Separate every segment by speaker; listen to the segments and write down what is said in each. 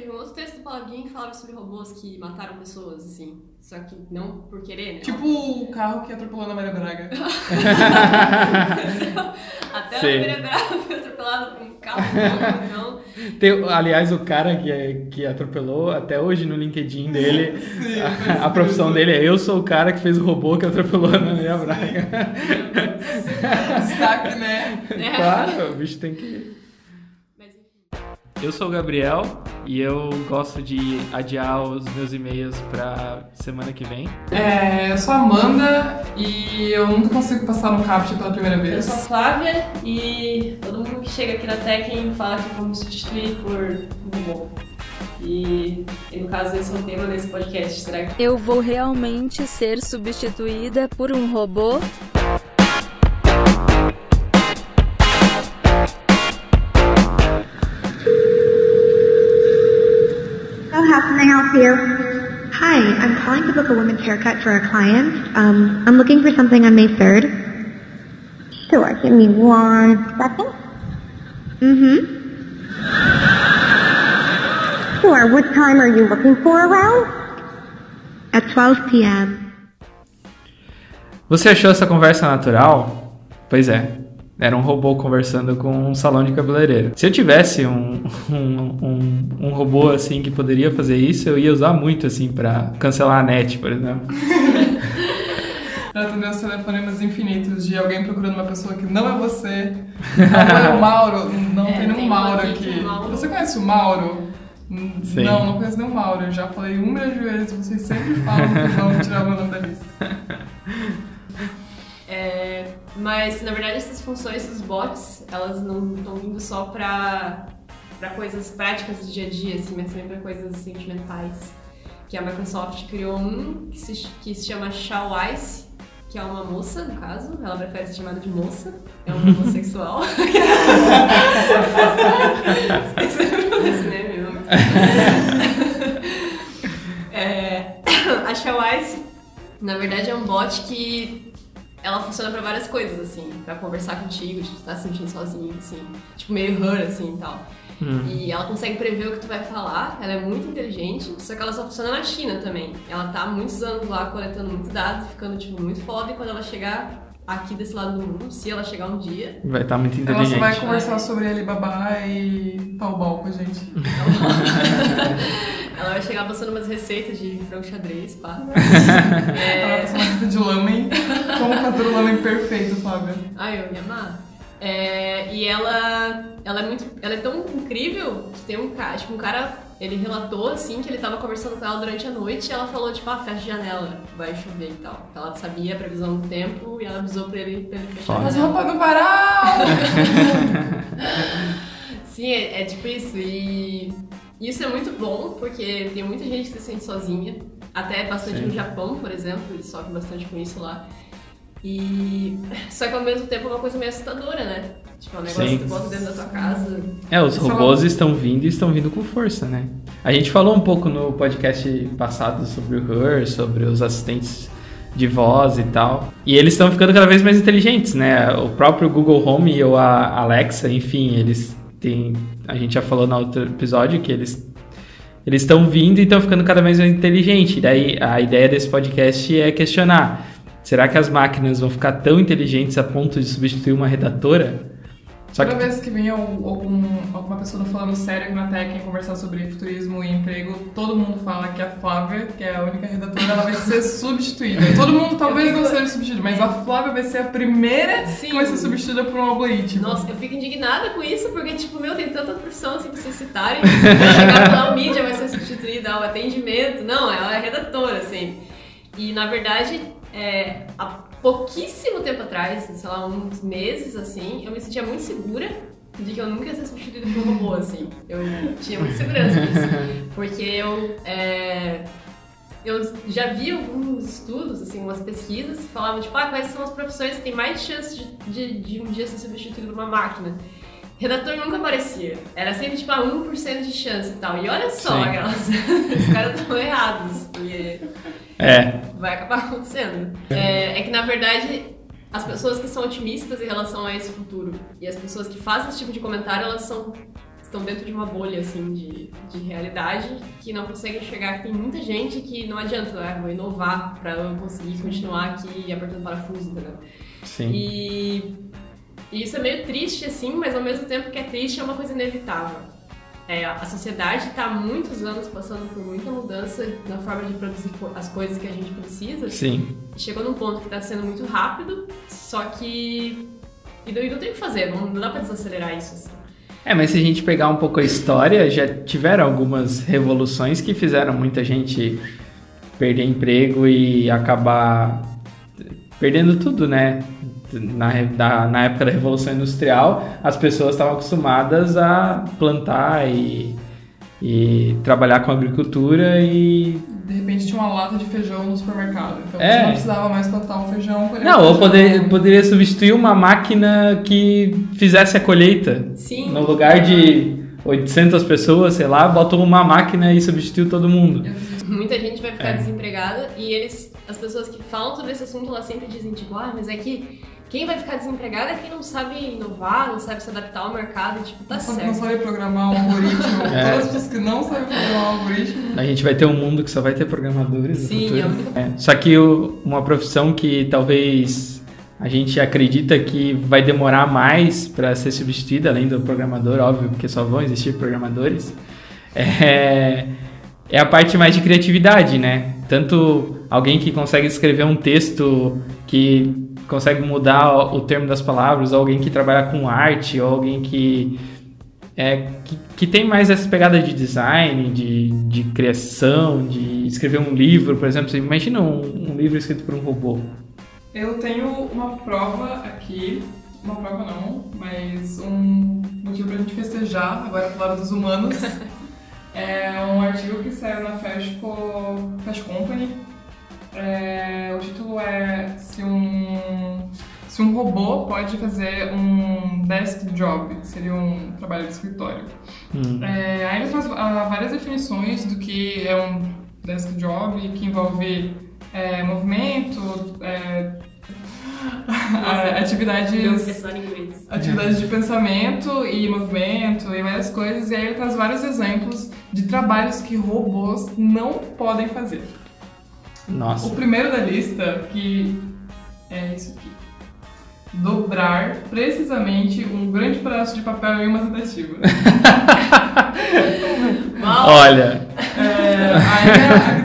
Speaker 1: teve um outro texto do Palavrinha que falava sobre robôs que mataram pessoas, assim. Só que não por querer, né?
Speaker 2: Tipo o carro que atropelou na Maria Braga.
Speaker 1: Até a Maria Braga foi atropelada por um carro, então...
Speaker 3: Tem, aliás, o cara que, que atropelou, até hoje no LinkedIn dele, Sim, a, a, profissão dele é eu sou o cara que fez o robô que atropelou na Maria Braga.
Speaker 2: Destaque, né?
Speaker 3: É. Claro, o bicho tem que... Eu sou o Gabriel e eu gosto de adiar os meus e-mails para semana que vem.
Speaker 2: É, eu sou a Amanda e eu nunca consigo passar no CAPT pela primeira vez.
Speaker 1: Eu sou a Flávia e todo mundo que chega aqui na Tekken fala que vamos substituir por um robô. E, e, no caso esse é um tema desse podcast, será que...
Speaker 4: Eu vou realmente ser substituída por um robô?
Speaker 5: How can I help you? Hi, I'm calling to book a women's haircut for a client. Um, I'm looking for something on May 3rd. Sure, give me one second. Mm-hmm. Sure, what time are you looking for around? At 12 p.m.
Speaker 3: Você achou essa conversa natural? Pois é, Era um robô conversando com um salão de cabeleireiro. Se eu tivesse um, um, um, um robô assim que poderia fazer isso, eu ia usar muito assim para cancelar a net, por exemplo.
Speaker 2: para atender os telefonemas infinitos de alguém procurando uma pessoa que não é você. Não é o Mauro, não é, tem nenhum tem Mauro aqui. Mauro. Você conhece o Mauro? Sim. Não, não conheço nenhum Mauro. Eu já falei um milhão de vezes, vocês sempre falam que vão tirar o meu nome da lista.
Speaker 1: É, mas, na verdade, essas funções dos bots, elas não estão vindo só para para coisas práticas do dia a dia, assim, mas também para coisas sentimentais. Que a Microsoft criou um que se, que se chama Shao Ice, que é uma moça, no caso, ela prefere ser chamada de moça, é um homossexual. Esse meme, é, a Shao Ice, na verdade, é um bot que ela funciona pra várias coisas, assim, pra conversar contigo, tipo, tá se sentindo sozinho, assim, tipo, meio her, assim, e tal. Hum. E ela consegue prever o que tu vai falar, ela é muito inteligente, só que ela só funciona na China também. Ela tá há muitos anos lá coletando muitos dados, ficando, tipo, muito foda, e quando ela chegar aqui desse lado do mundo, se ela chegar um dia...
Speaker 3: Vai estar tá muito inteligente.
Speaker 2: Ela só vai conversar sobre Alibaba e Taobao com a gente.
Speaker 1: Ela vai chegar passando umas receitas de frango xadrez, pá.
Speaker 2: é... Ela vai passar uma lista de lamen. Como fazer o lamen perfeito, Fábio?
Speaker 1: Ai, eu ia amar. É, e ela, ela é muito, ela é tão incrível que tem um cara, tipo, um cara, ele relatou assim que ele tava conversando com ela durante a noite e ela falou tipo, ah, fecha a janela, vai chover e tal. Ela sabia a previsão do tempo e ela avisou pra ele, pra ele fechar
Speaker 2: As roupas no varal!
Speaker 1: Sim, é, é tipo isso e isso é muito bom, porque tem muita gente que se sente sozinha. Até bastante Sim. no Japão, por exemplo, eles sofrem bastante com isso lá. E. Só que ao mesmo tempo é uma coisa meio assustadora, né? Tipo, é um negócio Sim. que tu bota dentro da tua casa.
Speaker 3: É, os robôs estão vindo e estão vindo com força, né? A gente falou um pouco no podcast passado sobre o Her, sobre os assistentes de voz e tal. E eles estão ficando cada vez mais inteligentes, né? O próprio Google Home ou a Alexa, enfim, eles tem, a gente já falou no outro episódio que eles eles estão vindo e estão ficando cada vez mais inteligentes. Daí a ideia desse podcast é questionar: será que as máquinas vão ficar tão inteligentes a ponto de substituir uma redatora?
Speaker 2: Toda que... vez que vinha algum, alguma pessoa falando sério na Tech conversar sobre futurismo e emprego, todo mundo fala que a Flávia, que é a única redatora, ela vai ser substituída. Todo mundo talvez fico... não seja substituído, mas a Flávia vai ser a primeira Sim. que vai ser substituída por um algoritmo.
Speaker 1: Nossa, eu fico indignada com isso, porque, tipo, meu, tem tanta profissão assim pra vocês citarem. Vai chegar a falar, o mídia vai ser substituída, o atendimento. Não, ela é redatora, assim. E, na verdade, é, a pouquíssimo tempo atrás, sei lá, uns meses assim, eu me sentia muito segura de que eu nunca ia ser substituída por um robô, assim. Eu tinha muita segurança disso. Porque eu. É, eu já vi alguns estudos, assim, umas pesquisas que falavam, tipo, ah, quais são as profissões que têm mais chance de, de, de um dia ser substituído por uma máquina. Redator nunca aparecia. Era sempre, tipo, a 1% de chance e tal. E olha só, aquelas... os caras estão errados. Porque
Speaker 3: é.
Speaker 1: Vai acabar acontecendo. É, é que, na verdade, as pessoas que são otimistas em relação a esse futuro e as pessoas que fazem esse tipo de comentário, elas são estão dentro de uma bolha, assim, de, de realidade, que não conseguem que tem muita gente que não adianta, né? Vou inovar para eu conseguir continuar aqui apertando parafuso, entendeu?
Speaker 3: Sim.
Speaker 1: E, e isso é meio triste, assim, mas ao mesmo tempo que é triste, é uma coisa inevitável. É, a sociedade está há muitos anos passando por muita mudança na forma de produzir as coisas que a gente precisa.
Speaker 3: Sim.
Speaker 1: Chegou num ponto que está sendo muito rápido, só que. E não, e não tem o que fazer, não, não dá para desacelerar isso. Assim.
Speaker 3: É, mas se a gente pegar um pouco a história, já tiveram algumas revoluções que fizeram muita gente perder emprego e acabar perdendo tudo, né? Na, da, na época da Revolução Industrial, as pessoas estavam acostumadas a plantar e, e trabalhar com agricultura e
Speaker 2: de repente tinha uma lata de feijão no supermercado. Então
Speaker 3: é.
Speaker 2: você não precisava mais plantar um feijão.
Speaker 3: Não, ou poder, poderia substituir uma máquina que fizesse a colheita.
Speaker 1: Sim.
Speaker 3: No lugar de 800 pessoas, sei lá, botou uma máquina e substituiu todo mundo.
Speaker 1: Muita gente vai ficar é. desempregada e eles, as pessoas que falam sobre esse assunto, elas sempre dizem tipo, ah, mas é que quem vai ficar desempregado é quem não sabe inovar, não sabe se adaptar ao mercado, tipo, tá
Speaker 2: não,
Speaker 1: certo.
Speaker 2: Não sabe programar um algoritmo. é. Todas as pessoas que não sabem programar um algoritmo.
Speaker 3: A gente vai ter um mundo que só vai ter programadores
Speaker 1: Sim,
Speaker 3: no
Speaker 1: futuro.
Speaker 3: É. Só que uma profissão que talvez a gente acredita que vai demorar mais para ser substituída, além do programador, óbvio, porque só vão existir programadores, é, é a parte mais de criatividade, né? Tanto alguém que consegue escrever um texto que consegue mudar o termo das palavras, alguém que trabalha com arte, alguém que, é, que, que tem mais essa pegada de design, de, de criação, de escrever um livro, por exemplo. Você imagina um, um livro escrito por um robô.
Speaker 2: Eu tenho uma prova aqui, uma prova não, mas um motivo pra gente festejar, agora pro lado dos humanos. é um artigo que saiu na Fast, Fast Company, é, o título é se um, se um robô pode fazer um desk job, que seria um trabalho de escritório. Hum. É, aí eles trazem ah, várias definições do que é um desk job, que envolve é, movimento, é, atividades, atividades de pensamento e movimento e várias coisas. E aí ele traz vários exemplos de trabalhos que robôs não podem fazer.
Speaker 3: Nossa.
Speaker 2: O primeiro da lista, que é isso aqui. Dobrar precisamente um grande pedaço de papel em uma tentativa.
Speaker 3: Olha.
Speaker 2: É, aí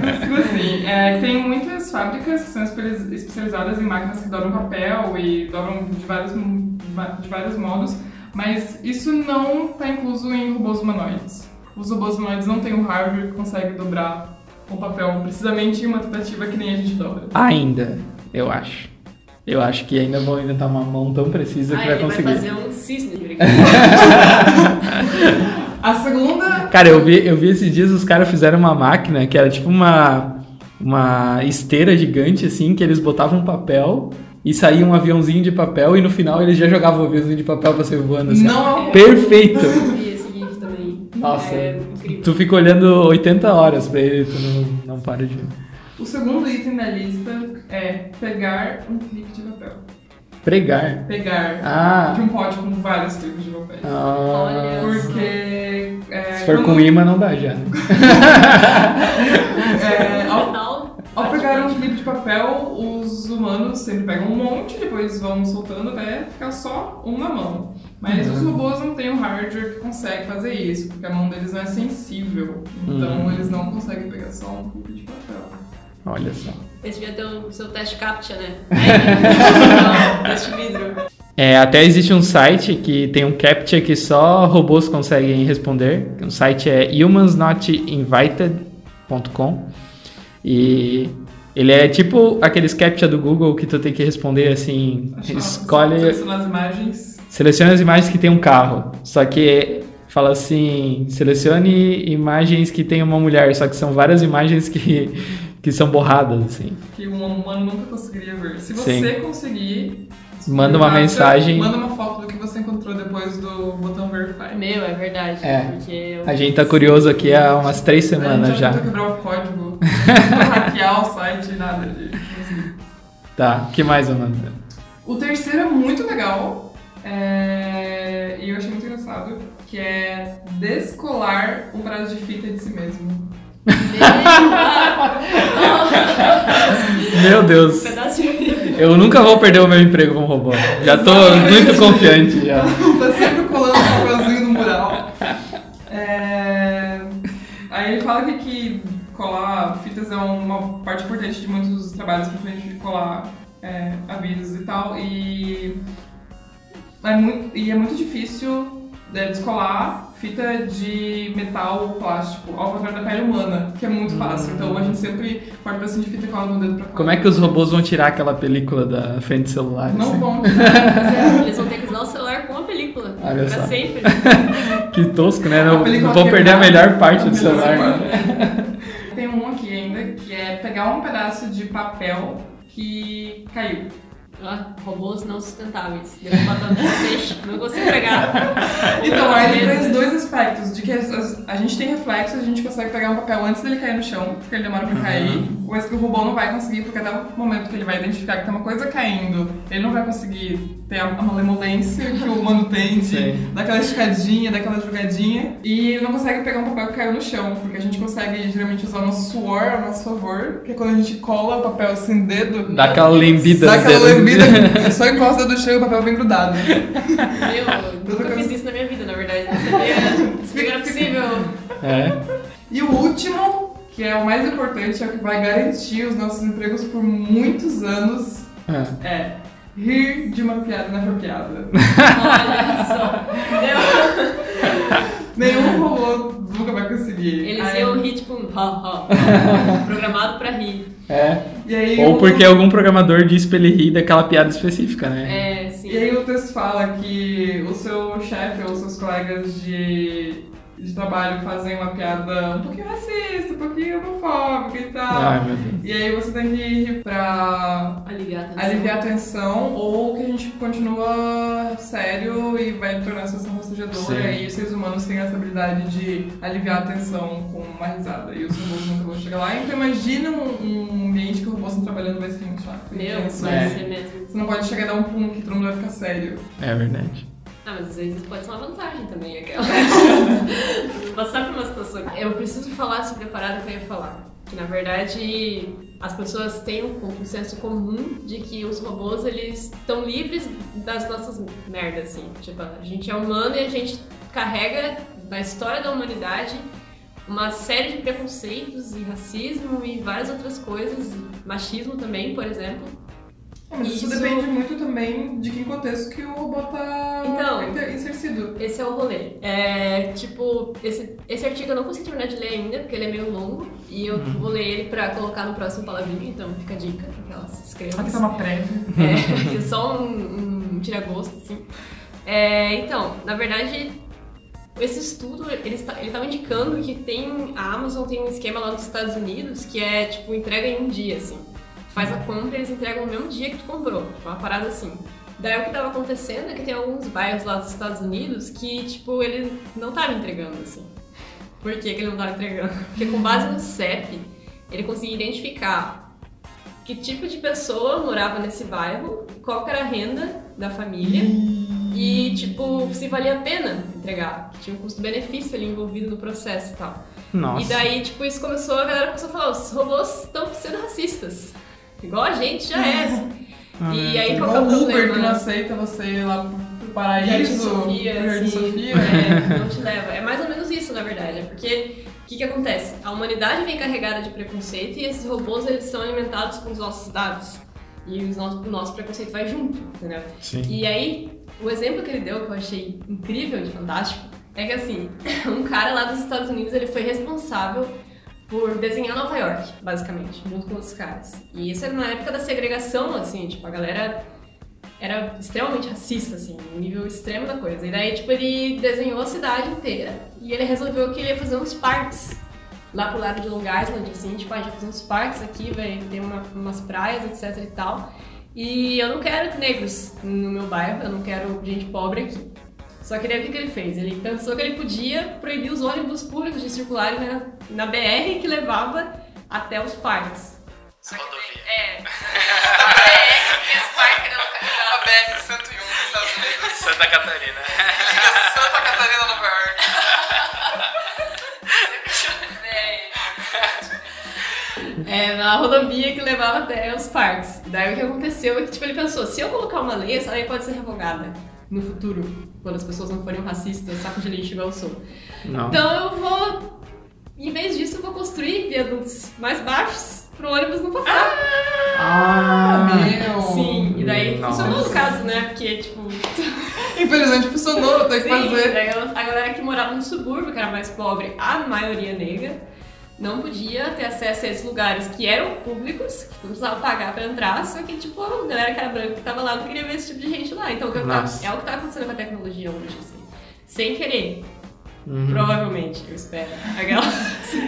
Speaker 2: é, tipo assim, é, tem muitas fábricas que são especializadas em máquinas que dobram papel e dobram de vários, de vários modos, mas isso não está incluso em robôs humanoides. Os robôs humanoides não têm o hardware que consegue dobrar o papel precisamente em uma tentativa que nem a gente dobra.
Speaker 3: Ainda, eu acho. Eu acho que ainda vão inventar uma mão tão precisa ah, que vai conseguir. vai
Speaker 1: fazer um cisne.
Speaker 2: a segunda...
Speaker 3: Cara, eu vi, eu vi esses dias os caras fizeram uma máquina que era tipo uma, uma esteira gigante, assim, que eles botavam papel e saía um aviãozinho de papel e no final eles já jogavam o aviãozinho de papel pra ser voando. Assim.
Speaker 2: Não!
Speaker 3: Perfeito!
Speaker 1: Nossa, é
Speaker 3: tu fica olhando 80 horas pra ele, tu não, não para de.
Speaker 2: O segundo item da lista é pegar um clipe de papel.
Speaker 3: Pregar?
Speaker 2: Pegar
Speaker 3: ah.
Speaker 2: de um pote com vários clipes de papel.
Speaker 3: Ah.
Speaker 2: Porque. É,
Speaker 3: Se for quando... com imã, não dá já.
Speaker 2: é, ao, ao pegar um clipe de papel, os humanos sempre pegam um monte, depois vão soltando até ficar só um na mão. Mas uhum. os robôs não têm o hardware que consegue fazer isso, porque a mão deles não é sensível. Então uhum. eles não conseguem pegar só um cubo de papel.
Speaker 3: Olha só.
Speaker 1: Esse devia ter o seu teste CAPTCHA, né? não, teste vidro.
Speaker 3: É, até existe um site que tem um CAPTCHA que só robôs conseguem responder. O site é humansnotinvited.com e ele é tipo aqueles CAPTCHA do Google que tu tem que responder assim, Acho escolhe...
Speaker 2: Selecionar as imagens
Speaker 3: Selecione as imagens que tem um carro. Só que fala assim: selecione imagens que tem uma mulher, só que são várias imagens que, que são borradas, assim.
Speaker 2: Que um humano nunca conseguiria ver. Se você Sim. conseguir.
Speaker 3: Manda uma mensagem.
Speaker 2: Manda uma foto do que você encontrou depois do botão Verify.
Speaker 1: Meu, é verdade.
Speaker 3: É. A gente tá curioso aqui há umas três semanas já.
Speaker 2: Não quebrar o código, não hackear o site, nada de.
Speaker 3: Tá, o que mais, Amanda?
Speaker 2: O terceiro é muito legal, é... E eu achei muito engraçado que é descolar um pedaço de fita de si mesmo.
Speaker 3: Meu Deus. Eu nunca vou perder o meu emprego como robô. Já tô muito confiante já.
Speaker 2: tá sempre colando um papelzinho no mural. É... Aí ele fala que colar fitas é uma parte importante de muitos dos trabalhos, principalmente de colar é, avisos e tal. E é muito, e é muito difícil é, descolar fita de metal ou plástico, ao contrário da pele humana, que é muito fácil. Então a gente sempre corta pedacinho de fita e cola no dedo pra.
Speaker 3: Como é que os robôs vão tirar aquela película da frente do celular?
Speaker 2: Não
Speaker 3: assim?
Speaker 2: vão.
Speaker 1: Eles vão ter que usar o celular com a película.
Speaker 3: Olha
Speaker 1: pra
Speaker 3: só.
Speaker 1: sempre.
Speaker 3: Que tosco, né? Não, não vão perder a melhor parte
Speaker 2: A
Speaker 3: do celular.
Speaker 2: quebrada. Tem um aqui ainda que é um pedaço de papel que caiu.
Speaker 1: Ah, robôs não sustentáveis. Deu batata de peixe. Não consigo pegar.
Speaker 2: Então, aí ele traz dois aspectos, de que as- as- a gente tem reflexo, a gente consegue pegar um papel antes dele cair no chão, porque ele demora pra cair, mas que o robô não vai conseguir, porque até o momento que ele vai identificar que tem uma coisa caindo, ele não vai conseguir ter a a malemolência que o humano tem de
Speaker 3: Sim.
Speaker 2: dar aquela esticadinha, dar aquela jogadinha, e ele não consegue pegar um papel que caiu no chão, porque a gente consegue geralmente usar o nosso suor a nosso favor, que é quando a gente cola o papel assim, dedo,
Speaker 3: Dá aquela lembida no dedo.
Speaker 2: Lambida, só encosta do chão e o papel vem grudado.
Speaker 1: Meu, eu nunca fiz isso na minha vida, na verdade. Sabia que era possível.
Speaker 3: É.
Speaker 2: E o último, que é o mais importante, é o que vai garantir os nossos empregos por muitos anos,
Speaker 3: é.
Speaker 2: é rir de uma piada inapropriada.
Speaker 1: Olha só.
Speaker 2: Nenhum robô nunca vai conseguir.
Speaker 1: Eles
Speaker 2: Aí-
Speaker 1: iam rir tipo um ha, ha. Programado pra rir.
Speaker 3: É.
Speaker 2: E aí
Speaker 3: Ou
Speaker 2: o-
Speaker 3: porque algum programador disse pra ele rir daquela piada específica, né?
Speaker 1: É, sim.
Speaker 2: E aí o texto fala que o seu chefe ou seus colegas de, de trabalho fazem uma piada um pouquinho racista, um pouquinho homofóbica e tal.
Speaker 3: Ai, meu Deus.
Speaker 2: E aí você tem que rir pra
Speaker 1: Aliviar a tensão.
Speaker 2: aliviar a tensão ou que a gente continua sério e vai tornar a situação constrangedora e os seres humanos têm essa habilidade de aliviar a tensão com uma risada e os robôs nunca vão chegar lá. Então imagina um, um ambiente que os robôs estão trabalhando vai ser muito chato.
Speaker 1: Meu,
Speaker 2: Intenso.
Speaker 1: vai
Speaker 3: É.
Speaker 1: ser mesmo.
Speaker 2: Você não pode chegar e dar um pum que todo mundo vai ficar sério.
Speaker 3: É verdade.
Speaker 1: Ah, mas às vezes pode ser uma vantagem também, aquela. Passar por uma situação. Eu preciso falar sobre a parada que eu ia falar. Que na verdade as pessoas têm um, um senso comum de que os robôs eles estão livres das nossas merdas, assim. Tipo, a gente é humano e a gente carrega na história da humanidade uma série de preconceitos e racismo e várias outras coisas, machismo também, por exemplo.
Speaker 2: É, mas isso,
Speaker 1: Isso-
Speaker 2: depende muito também de que contexto que o robô tá
Speaker 1: Então.
Speaker 2: insercido.
Speaker 1: Esse é o rolê. É, tipo, esse, esse artigo eu não consegui terminar de ler ainda, porque ele é meio longo. E eu vou ler ele pra colocar no próximo palavrinho, então fica a dica pra que elas se inscrevam.
Speaker 2: Aqui tá uma prévia.
Speaker 1: É, que é só um, um tira-gosto, assim. É, então, na verdade, esse estudo, ele está- ele estava indicando que tem, a Amazon tem um esquema lá nos Estados Unidos que é, tipo, entrega em um dia, assim. Faz a compra e eles entregam no mesmo dia que tu comprou. Uma parada assim. Daí o que estava acontecendo é que tem alguns bairros lá dos Estados Unidos que, tipo, ele não tava entregando, assim. Por que, que ele não tava entregando? Porque com base no CEP, ele conseguia identificar que tipo de pessoa morava nesse bairro, qual era a renda da família e, tipo, se valia a pena entregar. Tinha um custo-benefício ali envolvido no processo e tal.
Speaker 3: Nossa.
Speaker 1: E daí, tipo, isso começou, a galera começou a falar, os robôs estão sendo racistas. Igual a gente já é. assim.
Speaker 3: Ah,
Speaker 1: e
Speaker 3: é.
Speaker 1: aí, qual que é o
Speaker 2: o Uber
Speaker 1: problema?
Speaker 2: que não aceita você ir lá pro
Speaker 1: Jardim
Speaker 2: paraíso,
Speaker 1: Sofia,
Speaker 2: pro Jardim
Speaker 1: assim,
Speaker 2: Sofia.
Speaker 1: é, não te leva. É mais ou menos isso, na verdade. É porque o que, que acontece? A humanidade vem carregada de preconceito e esses robôs eles são alimentados com os nossos dados. E os nossos- o nosso preconceito vai junto, entendeu?
Speaker 3: Sim.
Speaker 1: E aí, o exemplo que ele deu, que eu achei incrível e fantástico, é que assim, um cara lá dos Estados Unidos ele foi responsável por desenhar Nova York, basicamente, junto com outros caras. E isso era na época da segregação, assim, tipo, a galera era extremamente racista, assim, um nível extremo da coisa. E daí, tipo, ele desenhou a cidade inteira e ele resolveu que ele ia fazer uns parques lá pro lado de Long Island, assim, tipo, a gente vai fazer uns parques aqui, vai ter uma- umas praias, etc e tal. E eu não quero negros no meu bairro, eu não quero gente pobre aqui. Só que daí o que, que ele fez? Ele pensou que ele podia proibir os ônibus públicos de circularem na, na BR que levava até os parques. Só que daí, é, na BR que esse parque era localizado.
Speaker 2: BR-101 dos Estados Unidos.
Speaker 3: Santa Catarina.
Speaker 2: Santa Catarina Nova
Speaker 1: York. É, na rodovia que levava até os parques. Daí o que aconteceu é que tipo, ele pensou, se eu colocar uma lei, essa lei pode ser revogada no futuro, quando as pessoas não forem racistas, saco de lixo igual eu sou. Não. Então eu vou, em vez disso, eu vou construir viadutos mais baixos pro ônibus não passar.
Speaker 2: Ah, meu!
Speaker 1: Sim, e daí Nossa. funcionou no caso, né? Porque, tipo.
Speaker 2: Infelizmente funcionou, tem que fazer.
Speaker 1: Daí a galera que morava no subúrbio, que era mais pobre, a maioria negra, não podia ter acesso a esses lugares que eram públicos, que tu precisava pagar pra entrar, só que, tipo, a galera que era branca que tava lá não queria ver esse tipo de gente lá. Então, é o que tá acontecendo com a tecnologia hoje, assim. Sem querer. Uhum. Provavelmente, eu espero.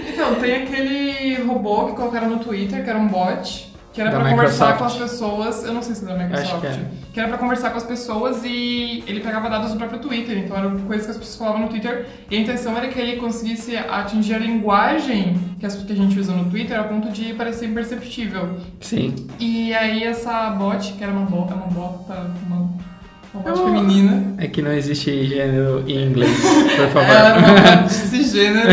Speaker 2: então, tem aquele robô que colocaram no Twitter, que era um bot, que era da pra Microsoft. conversar com as pessoas. Eu não sei se é da Microsoft. Que, é. que, era pra conversar com as pessoas e ele pegava dados do próprio Twitter. Então eram coisas que as pessoas falavam no Twitter. E a intenção era que ele conseguisse atingir a linguagem que, as, que a gente usa no Twitter a ponto de parecer imperceptível.
Speaker 3: Sim.
Speaker 2: E aí essa bot, que era uma bota, uma bota, uma voz feminina.
Speaker 3: É que não existe gênero em inglês, por favor.
Speaker 2: Ela era uma voz cisgênero,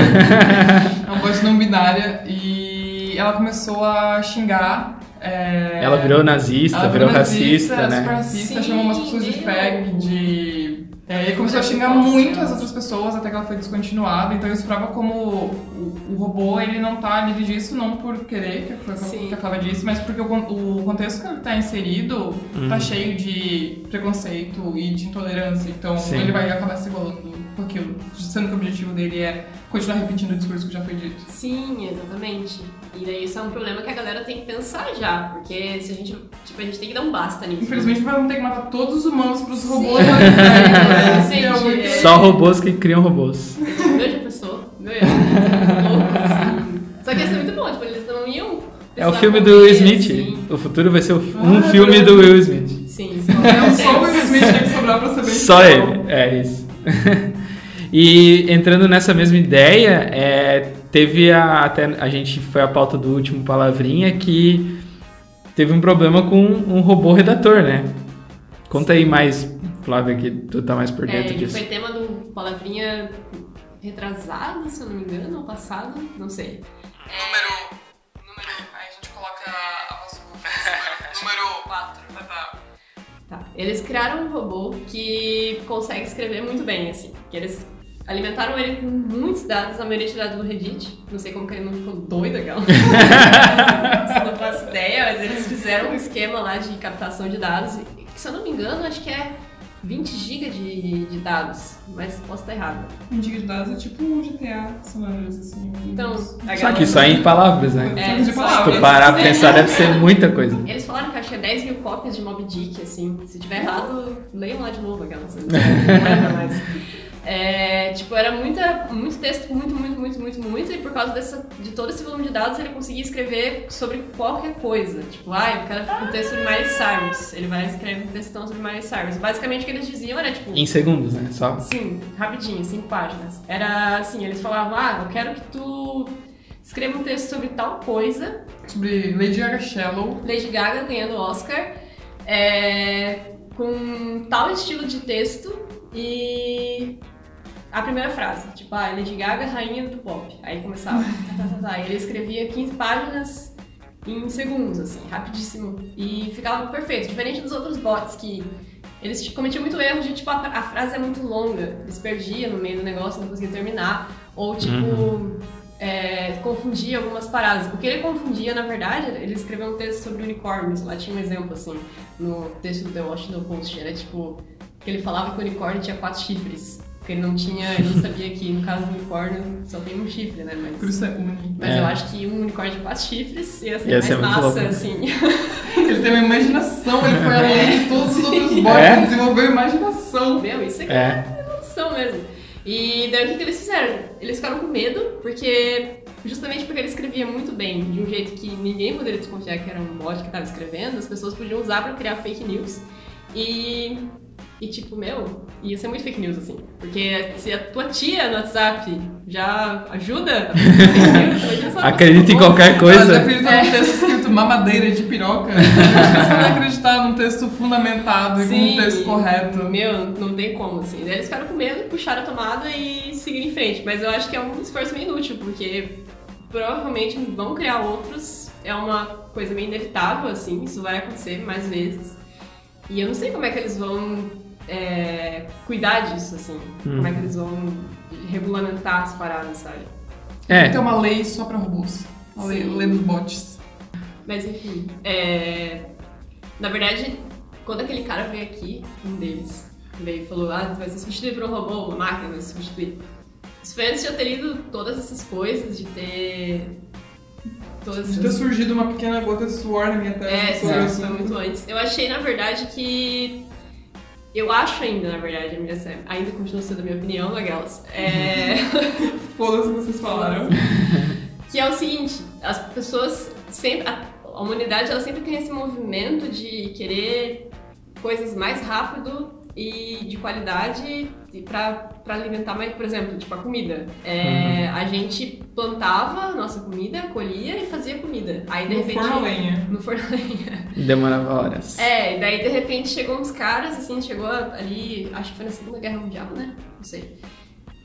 Speaker 2: uma voz não binária, e ela começou a xingar. É...
Speaker 3: Ela virou nazista, ela virou, virou nazista, racista, né?
Speaker 2: Super racista, Sim, chamou umas pessoas de fag, de é, ele começou a xingar muito as outras pessoas até que ela foi descontinuada, então isso prova como o, o, robô ele não tá livre disso, não por querer, que foi Sim. que a Flávia disse, mas porque o, o contexto que ele tá inserido uhum. tá cheio de preconceito e de intolerância, então Sim. ele vai acabar se enrolando com aquilo, sendo que o objetivo dele é continuar repetindo o discurso que já foi dito.
Speaker 1: Sim, exatamente. E daí isso é um problema que a galera tem que pensar já, porque se a gente, tipo, a gente tem que dar um basta nisso.
Speaker 2: Infelizmente vamos ter que matar todos os humanos pros robôs. Né?
Speaker 3: Sim, é, Só robôs que criam robôs.
Speaker 1: Meu já pensou? Meu assim. Só que ia ser muito bom, tipo, eles não iam
Speaker 3: é o filme do Will Smith. Assim. O futuro vai ser um ah, filme do Will Smith.
Speaker 1: Sim,
Speaker 2: é só o Will Smith tem que sobrar pra ser bem
Speaker 3: Só ele, é isso. e entrando nessa mesma ideia, é, Teve a, até a gente foi a pauta do último palavrinha que teve um problema com um robô redator, né? Conta aí mais, Flávia, que tu tá mais por dentro
Speaker 1: é,
Speaker 3: disso.
Speaker 1: Foi tema do palavrinha retrasado, se eu não me engano, ou passado, não sei.
Speaker 2: Número. Número. Aí a gente coloca a voz Número 4. Tá, tá.
Speaker 1: Tá. Eles criaram um robô que consegue escrever muito bem, assim. Que eles Alimentaram ele com muitos dados, a maioria tirada do Reddit. Não sei como que ele não ficou doido, aquela. não faço ideia, mas eles fizeram um esquema lá de captação de dados. Que, se eu não me engano, acho que é 20 GB de, de dados, mas posso estar errado.
Speaker 2: 20 GB de dados é tipo um GTA, sonoras assim.
Speaker 1: Então,
Speaker 3: só que só em palavras, né?
Speaker 1: É,
Speaker 3: Se tu parar pra pensar, deve ser muita coisa.
Speaker 1: Eles falaram que acho que é 10 mil cópias de Mob Dick, assim. Se tiver errado, leiam lá de novo aquela. Não lembra mais. É, tipo, era muita, muito texto, muito, muito, muito, muito, muito, e por causa dessa, de todo esse volume de dados ele conseguia escrever sobre qualquer coisa. Tipo, ah, eu quero um texto sobre Miley Cyrus. Ele vai escrever um textão sobre Miley Cyrus. Basicamente o que eles diziam era tipo.
Speaker 3: Em segundos, né? Só?
Speaker 1: Sim, rapidinho, cinco páginas. Era assim, eles falavam, ah, eu quero que tu escreva um texto sobre tal coisa.
Speaker 2: Sobre Lady Gaga Shallow.
Speaker 1: Lady Gaga ganhando Oscar. É, com tal estilo de texto e a primeira frase, tipo, ah, Lady Gaga, rainha do pop. Aí começava, tá, tá, tá, tá. Ele escrevia 15 páginas em segundos, assim, rapidíssimo. E ficava perfeito, diferente dos outros bots que eles cometiam muito erro de, tipo, a, a frase é muito longa, eles perdiam no meio do negócio, não conseguiam terminar. Ou, tipo, uhum. é, confundia algumas paradas. O que ele confundia, na verdade, ele escreveu um texto sobre unicórnios, lá tinha um exemplo, assim, no texto do The Washington Post, era, tipo, que ele falava que o unicórnio tinha quatro chifres. Porque ele não tinha, ele não sabia que no caso do unicórnio só tem um chifre, né? Mas,
Speaker 2: Por isso é único.
Speaker 1: Mas é. eu acho que um unicórnio de quatro chifres ia ser ia mais ser massa, assim.
Speaker 2: Ele teve uma imaginação, ele foi além de todos os outros bots, é? desenvolveu imaginação.
Speaker 1: Meu, isso aqui é, é evolução mesmo. E daí o que, que eles fizeram? Eles ficaram com medo, porque justamente porque ele escrevia muito bem, de um jeito que ninguém poderia desconfiar que era um bot que estava escrevendo, as pessoas podiam usar para criar fake news. E e tipo, meu, ia ser muito fake news, assim. Porque se a tua tia no WhatsApp já ajuda,
Speaker 3: acredita em qualquer coisa.
Speaker 2: Acredita no texto escrito mamadeira de piroca. Você vai acreditar num texto fundamentado e com um texto correto.
Speaker 1: Meu, não tem como, assim. Eles ficaram com medo, puxaram a tomada e seguiram em frente. Mas eu acho que é um esforço meio inútil, porque provavelmente vão criar outros. É uma coisa meio inevitável, assim, isso vai acontecer mais vezes. E eu não sei como é que eles vão é, cuidar disso, assim. Hum. Como é que eles vão regulamentar as paradas, sabe?
Speaker 2: É. Tem que ter uma lei só pra robôs. A lei, lei dos bots.
Speaker 1: Mas enfim, é... na verdade, quando aquele cara veio aqui, um deles, veio e falou, ah, vai ser substituído por um robô, uma máquina vai ser substituir. Isso foi antes de eu ter lido todas essas coisas, de ter
Speaker 2: Todas de ter surgido uma pequena gota de suor na minha testa.
Speaker 1: É, sim, isso foi muito antes. Eu achei, na verdade, que. Eu acho ainda, na verdade, a minha ainda continua sendo a minha opinião, aquelas. É...
Speaker 2: Foda-se que vocês falaram.
Speaker 1: que é o seguinte, as pessoas sempre. A, a humanidade ela sempre tem esse movimento de querer coisas mais rápido e de qualidade para alimentar mais, por exemplo, tipo a comida. É, uhum. A gente plantava nossa comida, colhia e fazia comida. Aí de
Speaker 2: no
Speaker 1: repente.
Speaker 2: Forno lenha.
Speaker 1: No forno lenha.
Speaker 3: Demorava horas.
Speaker 1: É, e daí de repente chegou uns caras, assim, chegou ali, acho que foi na Segunda Guerra Mundial, né? Não sei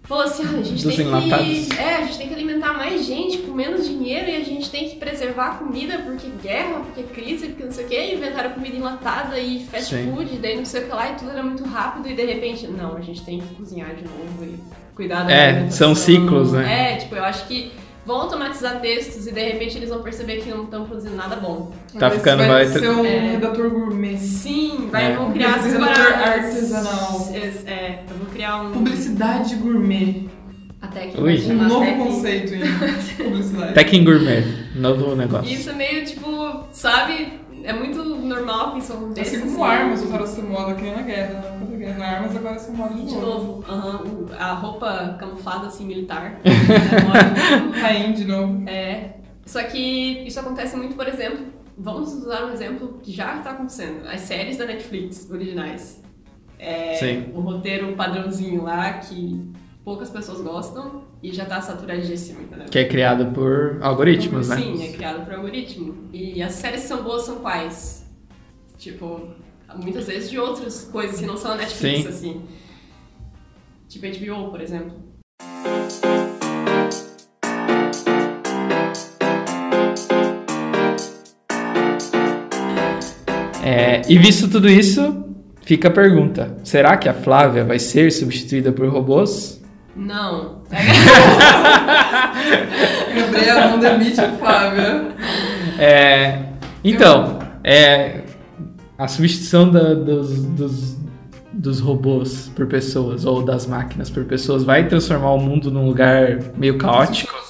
Speaker 1: falou assim, ah, a gente Dos tem enlatados. que. É, a gente tem que alimentar mais gente com menos dinheiro e a gente tem que preservar a comida porque guerra, porque crise, porque não sei o quê, inventaram comida enlatada e fast Sim. food, daí não sei o que lá, e tudo era muito rápido, e de repente, não, a gente tem que cozinhar de novo e cuidar da
Speaker 3: É, são ciclos,
Speaker 1: né? É, tipo, eu acho que vão automatizar textos e de repente eles vão perceber que não estão produzindo nada bom.
Speaker 3: Tá ficando vai
Speaker 2: ser um é, redator gourmet.
Speaker 1: Sim, vai, é. vão criar
Speaker 2: um redator artesanal.
Speaker 1: É, é, eu vou criar um.
Speaker 2: Publicidade gourmet.
Speaker 1: Até que
Speaker 2: Um novo tech... conceito em publicidade.
Speaker 3: Tech gourmet, novo negócio.
Speaker 1: Isso é meio tipo, sabe? É muito normal que isso aconteça.
Speaker 2: Assim como assim. armas usaram essa moda aqui na guerra, na né? guerra. Armas agora são moda de,
Speaker 1: de
Speaker 2: novo.
Speaker 1: novo. a roupa camuflada assim, militar.
Speaker 2: Rainha de novo.
Speaker 1: É. Só que isso acontece muito, por exemplo, vamos usar um exemplo que já está acontecendo. As séries da Netflix originais. É. O roteiro padrãozinho lá que poucas pessoas gostam e já está saturadíssimo, entendeu?
Speaker 3: Que é criado por algoritmos,
Speaker 1: Sim,
Speaker 3: né?
Speaker 1: Sim, é criado por algoritmo. E as séries que são boas são quais? Tipo, muitas vezes de outras coisas que não são a Netflix, Sim. assim. Tipo HBO, por exemplo.
Speaker 3: É, e visto tudo isso, fica a pergunta: será que a Flávia vai ser substituída por robôs?
Speaker 1: Não.
Speaker 2: Gabriel, não demite a Flávia.
Speaker 3: É, então, é, a substituição da, dos, dos, dos robôs por pessoas ou das máquinas por pessoas vai transformar o mundo num lugar meio caótico.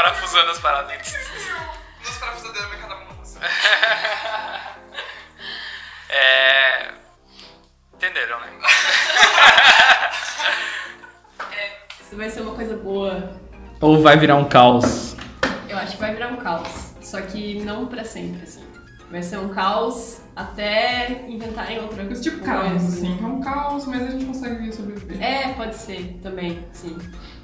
Speaker 3: Parafusando as paradas.
Speaker 2: Duas parafusadeiras em cada mão. Assim.
Speaker 3: é. Entenderam, né?
Speaker 1: é, isso vai ser uma coisa boa.
Speaker 3: Ou vai virar um caos?
Speaker 1: Eu acho que vai virar um caos. Só que não pra sempre, assim. Vai ser um caos até inventarem outra coisa.
Speaker 2: Tipo caos, assim. É um caos, mas a gente consegue sobreviver.
Speaker 1: É, pode ser também, sim.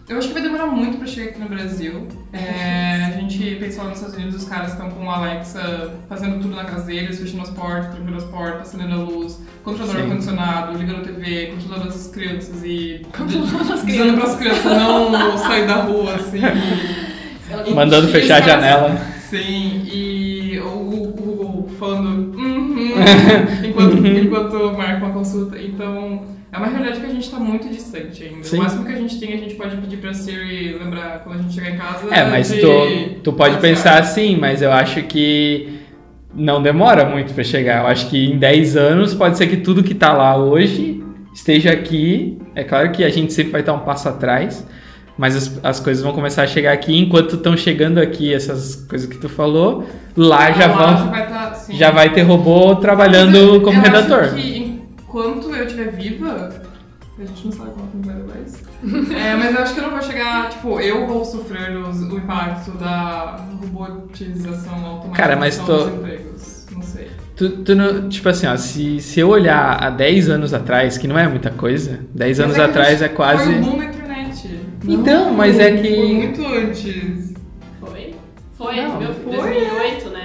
Speaker 2: Eu acho que vai demorar muito pra chegar aqui no Brasil. É, a gente pensou lá nos Estados Unidos, os caras estão com o Alexa fazendo tudo na casa deles, fechando as portas, trancando as portas, acendendo a luz, controlando o ar-condicionado, ligando a TV, controlando as crianças e. dizendo para as crianças não sair da rua, assim.
Speaker 3: Mandando fechar caras, a janela.
Speaker 2: Sim, e o Google falando. Uhum, enquanto, enquanto marca uma consulta. Então. É uma realidade que a gente está muito distante ainda. Sim. O máximo que a gente tem, a gente pode pedir pra Siri lembrar quando a gente chegar em casa.
Speaker 3: É, mas tu, tu pode pensar assim, mas eu acho que não demora muito para chegar. Eu acho que em 10 anos pode ser que tudo que tá lá hoje esteja aqui. É claro que a gente sempre vai estar um passo atrás, mas as, as coisas vão começar a chegar aqui. Enquanto estão chegando aqui essas coisas que tu falou, lá já vão.
Speaker 2: Vai tá,
Speaker 3: já vai ter robô trabalhando como redator.
Speaker 2: Que enquanto eu viva, a gente não sabe quanto vai levar isso. é, mas eu acho que eu não vou chegar, tipo, eu vou sofrer os, o impacto da robotização automática
Speaker 3: Cara, mas tô...
Speaker 2: dos empregos. Não sei.
Speaker 3: Tu, tu não, tipo assim, ó, se, se eu olhar há 10 anos atrás, que não é muita coisa, 10 anos
Speaker 2: é
Speaker 3: atrás é quase.
Speaker 2: Foi o boom da internet.
Speaker 3: Então, mas é que-
Speaker 2: Foi muito antes.
Speaker 1: Foi? Foi,
Speaker 3: Não,
Speaker 1: meu,
Speaker 2: foi.
Speaker 1: 2008, né?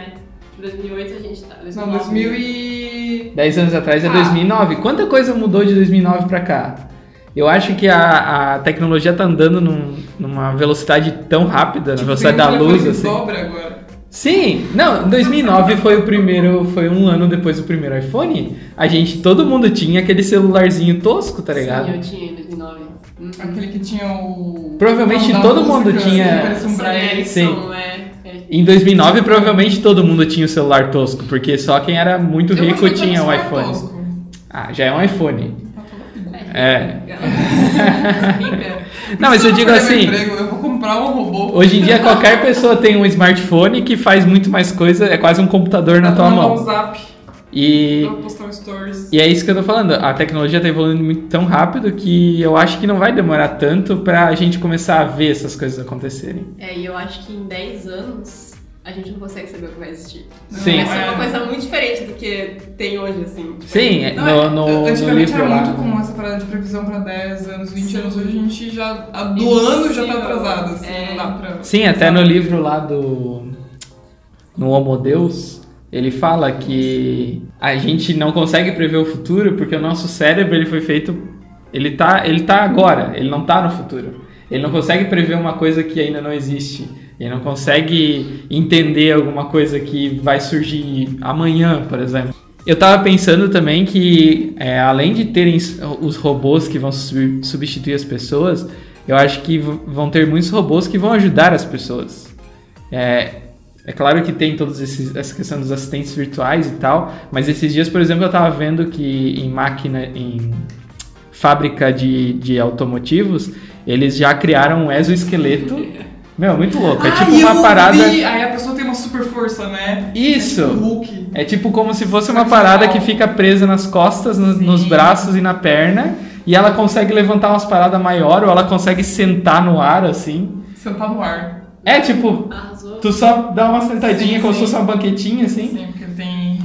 Speaker 1: 2008 a gente tá.
Speaker 2: Não, 2000 e...
Speaker 3: 10 anos atrás é
Speaker 2: Ah.
Speaker 3: 2009. Quanta coisa mudou de 2009 pra cá? Eu acho que a, a tecnologia tá andando num- numa velocidade tão rápida, na
Speaker 2: Tipo,
Speaker 3: velocidade
Speaker 2: tem um
Speaker 3: da luz, assim.
Speaker 2: dobra agora.
Speaker 3: Sim, não, 2009 foi o primeiro, foi um ano depois do primeiro iPhone. A gente, todo mundo tinha aquele celularzinho tosco, tá ligado?
Speaker 1: Sim, eu tinha em 2009. Uhum.
Speaker 2: Aquele que tinha o...
Speaker 3: Provavelmente todo
Speaker 2: música,
Speaker 3: mundo tinha-
Speaker 2: assim, um braille.
Speaker 1: Ericsson, é, é.
Speaker 3: Em 2009, provavelmente todo mundo tinha o celular tosco, porque só quem era muito
Speaker 2: Eu
Speaker 3: rico tinha um iPhone.
Speaker 2: tosco.
Speaker 3: Ah, já é um iPhone.
Speaker 2: Tá.
Speaker 3: É. Não, mas eu digo
Speaker 2: meu
Speaker 3: assim,
Speaker 2: emprego, eu vou comprar um robô.
Speaker 3: hoje em dia qualquer pessoa tem um smartphone que faz muito mais coisa, é quase um computador na tua
Speaker 2: um
Speaker 3: mão.
Speaker 2: zap
Speaker 3: E. E é isso que eu tô falando. A tecnologia tá evoluindo muito tão rápido que eu acho que não vai demorar tanto pra gente começar a ver essas coisas acontecerem.
Speaker 1: É, e eu acho que em 10 anos a gente não consegue saber o que vai existir.
Speaker 3: Sim.
Speaker 1: Vai ser
Speaker 2: É.
Speaker 1: uma coisa muito diferente do que tem hoje, assim.
Speaker 3: Sim, é,
Speaker 2: Não,
Speaker 3: no,
Speaker 2: é,
Speaker 3: no, no
Speaker 2: Antigamente
Speaker 3: livro
Speaker 2: era
Speaker 3: lá.
Speaker 2: muito comum essa parada de previsão pra 10 anos, 20
Speaker 1: Sim.
Speaker 2: anos. Hoje a gente já, a do ano já tá atrasado, assim,
Speaker 1: É.
Speaker 2: não dá pra...
Speaker 3: Sim, até no livro lá do. No Homo Deus, ele fala que a gente não consegue prever o futuro porque o nosso cérebro ele foi feito. Ele tá, ele tá agora, ele não tá no futuro. Ele não consegue prever uma coisa que ainda não existe. Ele não consegue entender alguma coisa que vai surgir amanhã, por exemplo. Eu tava pensando também que, é, além de terem os robôs que vão su- substituir as pessoas, eu acho que vão ter muitos robôs que vão ajudar as pessoas. É, é claro que tem toda essa questão dos assistentes virtuais e tal, mas esses dias, por exemplo, eu tava vendo que em máquina, em fábrica de, de automotivos, eles já criaram um exoesqueleto. Meu, muito louco. É
Speaker 2: Ai,
Speaker 3: tipo uma parada.
Speaker 2: vi! Aí a pessoa tem uma super força, né?
Speaker 3: Isso!
Speaker 2: É tipo Hulk.
Speaker 3: É tipo como se fosse uma parada que fica presa nas costas, no- nos braços e na perna. E ela consegue levantar umas paradas maior ou ela consegue sentar no ar assim.
Speaker 2: Sentar no ar.
Speaker 3: É tipo,
Speaker 1: Arrasou.
Speaker 3: tu só dá uma sentadinha
Speaker 2: Sim,
Speaker 3: como se
Speaker 2: sim.
Speaker 3: fosse uma banquetinha assim.
Speaker 2: Sim, porque tem...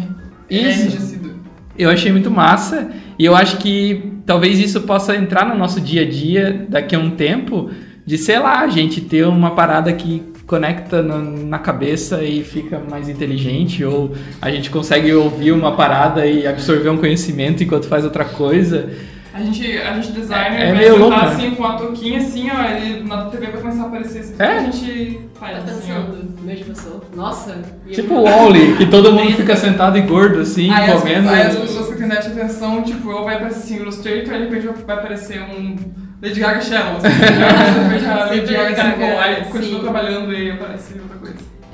Speaker 2: é
Speaker 3: Isso.
Speaker 2: enrijecido.
Speaker 3: Eu achei muito massa e eu acho que talvez isso possa entrar no nosso dia a dia daqui a um tempo de, sei lá, a gente ter uma parada que conecta na, na cabeça e fica mais inteligente ou a gente consegue ouvir uma parada e absorver um conhecimento enquanto faz outra coisa.
Speaker 2: A gente, a gente designer
Speaker 3: É
Speaker 2: vai
Speaker 3: meio
Speaker 2: sentar
Speaker 3: louco, né?
Speaker 2: assim com a touquinha assim, ó, ele na TV vai começar a aparecer assim,
Speaker 3: É?
Speaker 2: a gente
Speaker 1: Tá
Speaker 2: faz assim, ó.
Speaker 1: pensando, meu pessoa. Nossa.
Speaker 3: Tipo o Wally, que todo mundo fica sentado e gordo assim,
Speaker 2: Aí as,
Speaker 3: comendo.
Speaker 2: aí as pessoas que têm de atenção, tipo, eu vai aparecer assim, Illustrator, aí de repente vai aparecer um Lady Gaga Shallow, assim, a Lady Gaga
Speaker 1: Lady
Speaker 2: assim,
Speaker 1: Gaga,
Speaker 2: aí
Speaker 1: sim.
Speaker 2: continua trabalhando e aparece outra.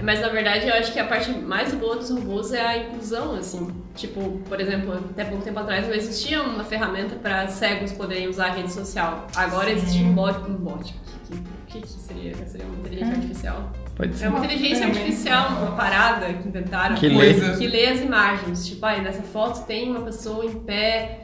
Speaker 1: Mas na verdade eu acho que a parte mais boa dos robôs é a inclusão, assim. Tipo, por exemplo, até pouco tempo atrás não existia uma ferramenta para cegos poderem usar a rede social. Agora
Speaker 2: Sim.
Speaker 1: existe um bot. Um bot. O que, que, que seria? Seria uma inteligência artificial?
Speaker 3: Pode ser.
Speaker 1: É uma inteligência
Speaker 2: ferramenta.
Speaker 1: artificial, uma parada que inventaram.
Speaker 3: Que lê.
Speaker 2: Coisa.
Speaker 1: que lê as imagens. Tipo, aí nessa foto tem uma pessoa em pé,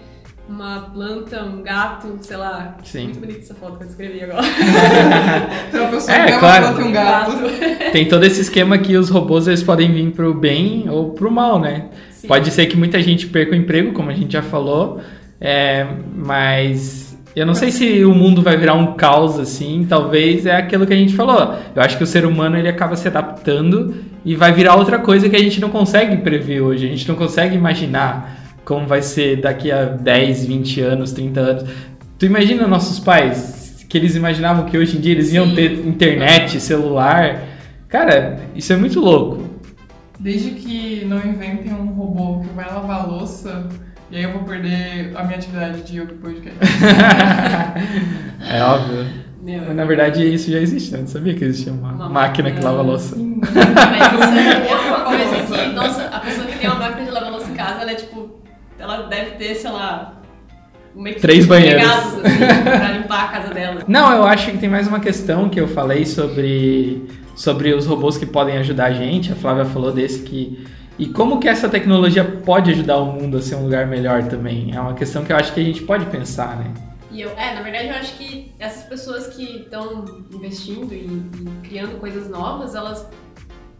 Speaker 1: uma planta, um gato, sei lá.
Speaker 3: Sim.
Speaker 1: Muito bonita essa foto que eu descrevi agora.
Speaker 2: Tem uma pessoa
Speaker 3: É,
Speaker 2: é uma
Speaker 3: claro.
Speaker 2: planta e um gato.
Speaker 3: Tem todo esse esquema que os robôs eles podem vir pro bem ou pro mal, né?
Speaker 1: Sim.
Speaker 3: Pode ser que muita gente perca o emprego, como a gente já falou, é, mas eu não sei se o mundo vai virar um caos assim. Talvez é aquilo que a gente falou. Eu acho que o ser humano ele acaba se adaptando e vai virar outra coisa que a gente não consegue prever hoje. A gente não consegue imaginar como vai ser daqui a 10, 20 anos, 30 anos. Tu imagina nossos pais que eles imaginavam que hoje em dia eles iam
Speaker 1: Sim.
Speaker 3: ter internet, celular. Cara, isso é muito louco.
Speaker 2: Desde que não inventem um robô que vai lavar a louça, e aí eu vou perder a minha atividade de yoga podcast.
Speaker 3: é óbvio.
Speaker 1: Meu,
Speaker 3: Na verdade, isso já existe, né? Não sabia que existia uma,
Speaker 1: Uma
Speaker 3: máquina que
Speaker 1: máquina,
Speaker 3: lava louça.
Speaker 2: Sim.
Speaker 1: Mas isso é uma coisa que, nossa, a pessoa ela deve ter, sei lá, uma equipe
Speaker 3: Três
Speaker 1: de
Speaker 3: banheiros.
Speaker 1: empregados, assim, pra limpar a casa dela.
Speaker 3: Não, eu acho que tem mais uma questão que eu falei sobre, sobre os robôs que podem ajudar a gente. A Flávia falou desse que. E como que essa tecnologia pode ajudar o mundo a ser um lugar melhor também? É uma questão que eu acho que a gente pode pensar, né?
Speaker 1: E eu, é, na verdade eu acho que essas pessoas que estão investindo e, e criando coisas novas, elas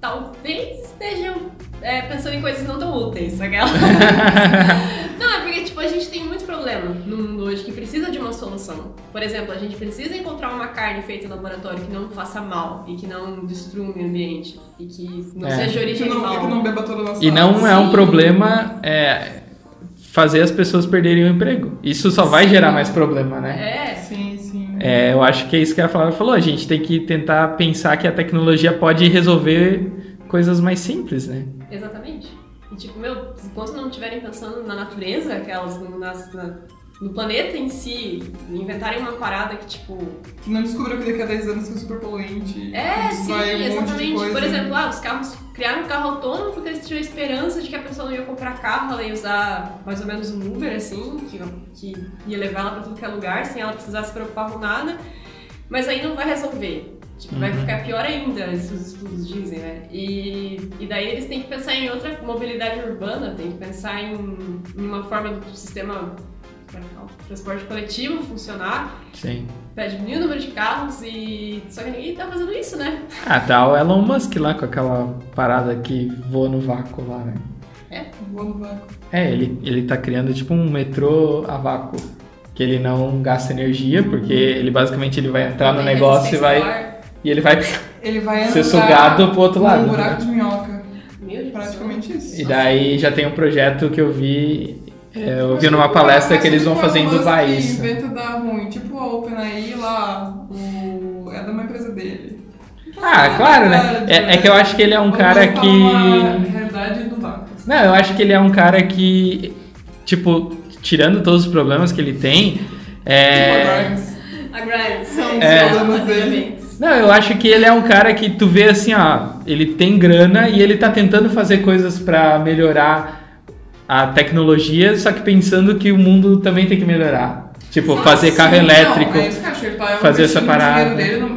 Speaker 1: talvez estejam é, pensando em coisas não tão úteis, aquela. não, é porque tipo, a gente tem muito problema no mundo hoje que precisa de uma solução. Por exemplo, a gente precisa encontrar uma carne feita em laboratório que não faça mal e que não destrua o meio ambiente e que não é. seja de origem
Speaker 2: que não,
Speaker 1: animal.
Speaker 2: Que não beba toda a nossa
Speaker 3: E não é um problema é, fazer as pessoas perderem o emprego. Isso só vai gerar mais problema,
Speaker 1: né?
Speaker 2: É. Sim, sim.
Speaker 3: É, eu acho que é isso que a Flávia falou. A gente tem que tentar pensar que a tecnologia pode resolver coisas mais simples, né?
Speaker 1: Exatamente. E tipo, meu, enquanto não estiverem pensando na natureza, aquelas nas, na, no planeta em si, inventarem uma parada que, tipo.
Speaker 2: Que não descobriu que daqui a 10 anos é super poluente.
Speaker 1: É, sim,
Speaker 2: um
Speaker 1: exatamente. Por exemplo, ah, os carros criaram um carro autônomo porque eles tinham a esperança de que a pessoa não ia comprar carro, ela ia usar mais ou menos um Uber, assim, que, que ia levar ela pra tudo que é lugar, sem ela precisar se preocupar com nada. Mas aí não vai resolver. Tipo, uhum. vai ficar pior ainda, esses estudos dizem, né? E, e daí eles têm que pensar em outra mobilidade urbana, tem que pensar em, em uma forma do sistema transporte coletivo funcionar.
Speaker 3: Sim.
Speaker 1: Pede diminuir o número de carros e. Só que ninguém tá fazendo isso, né?
Speaker 3: Ah, tá o Elon Musk lá com aquela parada que voa no vácuo lá, né?
Speaker 1: É?
Speaker 2: Voa no vácuo.
Speaker 3: É, ele, ele tá criando tipo um metrô a vácuo. Que ele não gasta energia, porque ele basicamente ele vai entrar no negócio e vai. E ele vai,
Speaker 2: ele vai
Speaker 3: ser sugado pro outro lado.
Speaker 2: Um buraco
Speaker 3: né?
Speaker 2: de minhoca. Praticamente isso.
Speaker 3: E daí já tem um projeto que eu vi. É, eu vi numa palestra que eles vão fazer em Dubai isso.
Speaker 2: inventa dar ruim, tipo a OpenAI lá, o... é da uma empresa dele.
Speaker 3: Ah, claro, né? É, é, que eu acho que ele é um cara que.
Speaker 2: realidade do vácuo.
Speaker 3: Não, eu acho que ele é um cara que, tipo, tirando todos os problemas que ele tem. É...
Speaker 2: Tipo
Speaker 1: a Grimes.
Speaker 2: São é... problemas dele.
Speaker 3: Não, eu acho que ele é um cara que tu vê assim, ó, ele tem grana e ele tá tentando fazer coisas para melhorar a tecnologia, só que pensando que o mundo também tem que melhorar. Tipo, fazer carro elétrico,
Speaker 2: não, é isso
Speaker 3: fazer essa parada.
Speaker 2: Dele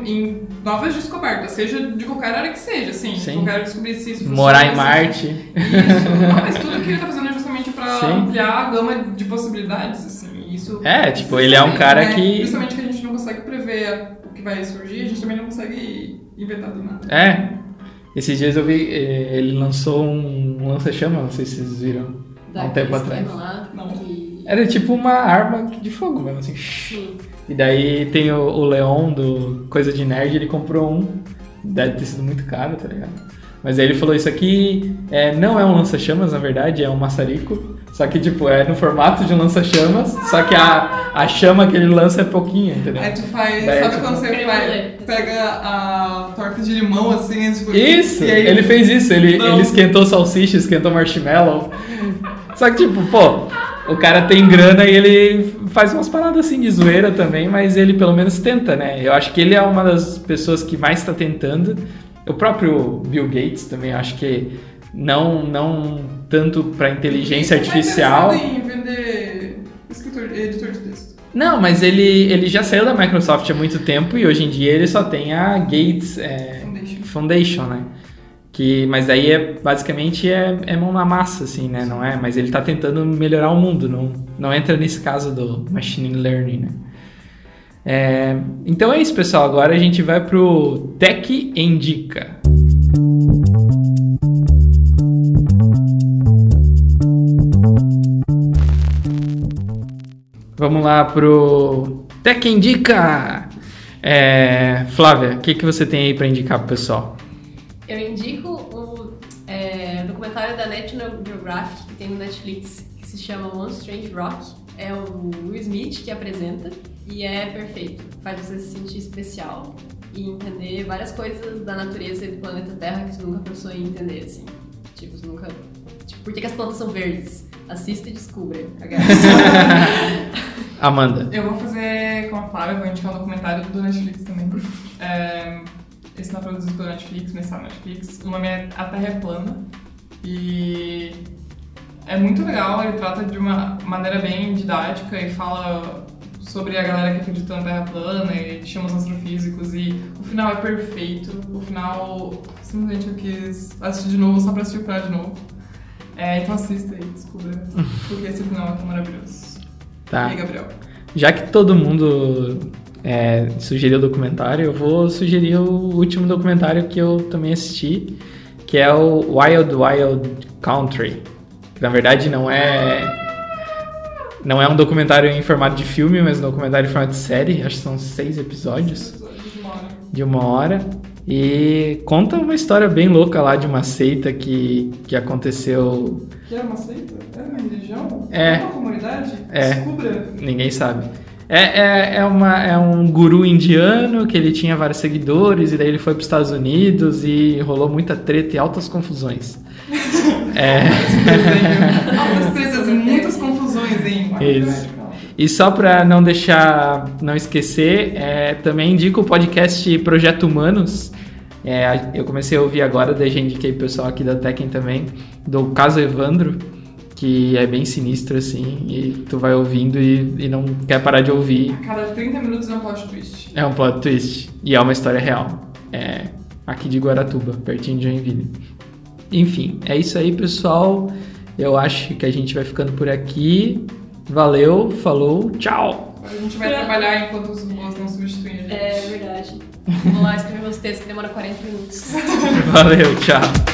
Speaker 2: novas descobertas, seja de qualquer área que seja, assim. Sim. Eu quero descobrir se isso
Speaker 3: Morar em Marte.
Speaker 2: Isso. Não, mas tudo que ele tá fazendo é justamente pra Sim. ampliar a gama de possibilidades, assim. Isso.
Speaker 3: É, tipo, ele é um cara
Speaker 2: né?
Speaker 3: que.
Speaker 2: Principalmente que a gente não consegue prever que vai surgir, a gente também não consegue inventar do nada.
Speaker 3: É. Esses dias eu vi, eh, ele lançou um lança-chama, não sei se vocês viram. há um tempo atrás.
Speaker 1: Lá, não. Que...
Speaker 3: Era tipo uma arma de fogo mesmo, assim. Sim. E daí tem o, o Leon do Coisa de Nerd, ele comprou um. Deve ter sido muito caro, tá ligado? Mas aí ele falou, isso aqui é, não é um lança-chamas, na verdade, é um maçarico. Só que, tipo, é no formato de um lança-chamas, só que a, a chama que ele lança é pouquinha, entendeu?
Speaker 2: Aí tu faz, Daí, sabe tipo, quando você faz, pega a torta de limão, assim, tipo,
Speaker 3: Isso, aí... ele fez isso, ele, ele esquentou salsicha, esquentou marshmallow. Só que, tipo, pô, o cara tem grana e ele faz umas paradas assim de zoeira também, mas ele pelo menos tenta, né? Eu acho que ele é uma das pessoas que mais está tentando. O próprio Bill Gates também acho que não não tanto para inteligência tá artificial.
Speaker 2: em vender escritor, editor de texto.
Speaker 3: Não, mas ele, ele já saiu da Microsoft há muito tempo e hoje em dia ele só tem a Gates é, Foundation. Foundation, né? Que, mas aí é basicamente é, é mão na massa, assim, né? Não é? Mas ele está tentando melhorar o mundo, não, não entra nesse caso do machine learning, né? É, então é isso, pessoal. Agora a gente vai pro Tech Indica. Vamos lá pro Tech Indica. É, Flávia, o que, que você tem aí para indicar pro pessoal?
Speaker 1: Eu indico o é, documentário da Que tem no Netflix que se chama One Strange Rock. É o Will Smith que apresenta e é perfeito. Faz você se sentir especial e entender várias coisas da natureza e do planeta Terra que você nunca pensou em entender, assim. Tipo, você nunca. Tipo, por que, que as plantas são verdes? Assista e descubra.
Speaker 3: Amanda.
Speaker 2: Eu vou fazer com a Flávia, vou indicar um documentário do Netflix também. É, esse não é produzido pelo Netflix, mas está no Netflix. O nome é A Terra é Plana. E é muito legal, ele trata de uma maneira bem didática e fala sobre a galera que acredita na Terra plana e chama os astrofísicos e o final é perfeito. O final, simplesmente eu quis assistir de novo só pra assistir o final de novo. É, então assista aí, descubra, porque esse final é tão maravilhoso.
Speaker 3: Tá.
Speaker 2: E aí, Gabriel?
Speaker 3: Já que todo mundo é, sugeriu o documentário, eu vou sugerir o último documentário que eu também assisti, que é o Wild Wild Country. Que na verdade não é. Não é um documentário em formato de filme, mas um documentário em formato de série. Acho que são seis episódios. De uma hora. E conta uma história bem louca lá de uma seita que, que aconteceu.
Speaker 2: Que era uma seita? Era uma religião?
Speaker 3: É.
Speaker 2: Era uma comunidade?
Speaker 3: É.
Speaker 2: Descubra.
Speaker 3: Ninguém sabe. É, é, é, uma, é um guru indiano que ele tinha vários seguidores, e daí ele foi para os Estados Unidos e rolou muita treta e altas confusões. é.
Speaker 2: Altas tretas e muitas confusões, hein?
Speaker 3: Isso. E só para não deixar, não esquecer, é, também indico o podcast Projeto Humanos. É, eu comecei a ouvir agora, daí já indiquei o pessoal aqui da Tekken também, do caso Evandro, que é bem sinistro assim, e tu vai ouvindo e, e não quer parar de ouvir.
Speaker 2: A cada 30 minutos é um plot twist.
Speaker 3: É um plot twist. E é uma história real. É aqui de Guaratuba, pertinho de Joinville. Enfim, é isso aí, pessoal. Eu acho que a gente vai ficando por aqui. Valeu, falou, tchau!
Speaker 2: A gente vai trabalhar enquanto os robôs não substituem a gente.
Speaker 1: É verdade. Vamos lá escrever meus textos que demora 40 minutos.
Speaker 3: Valeu, tchau!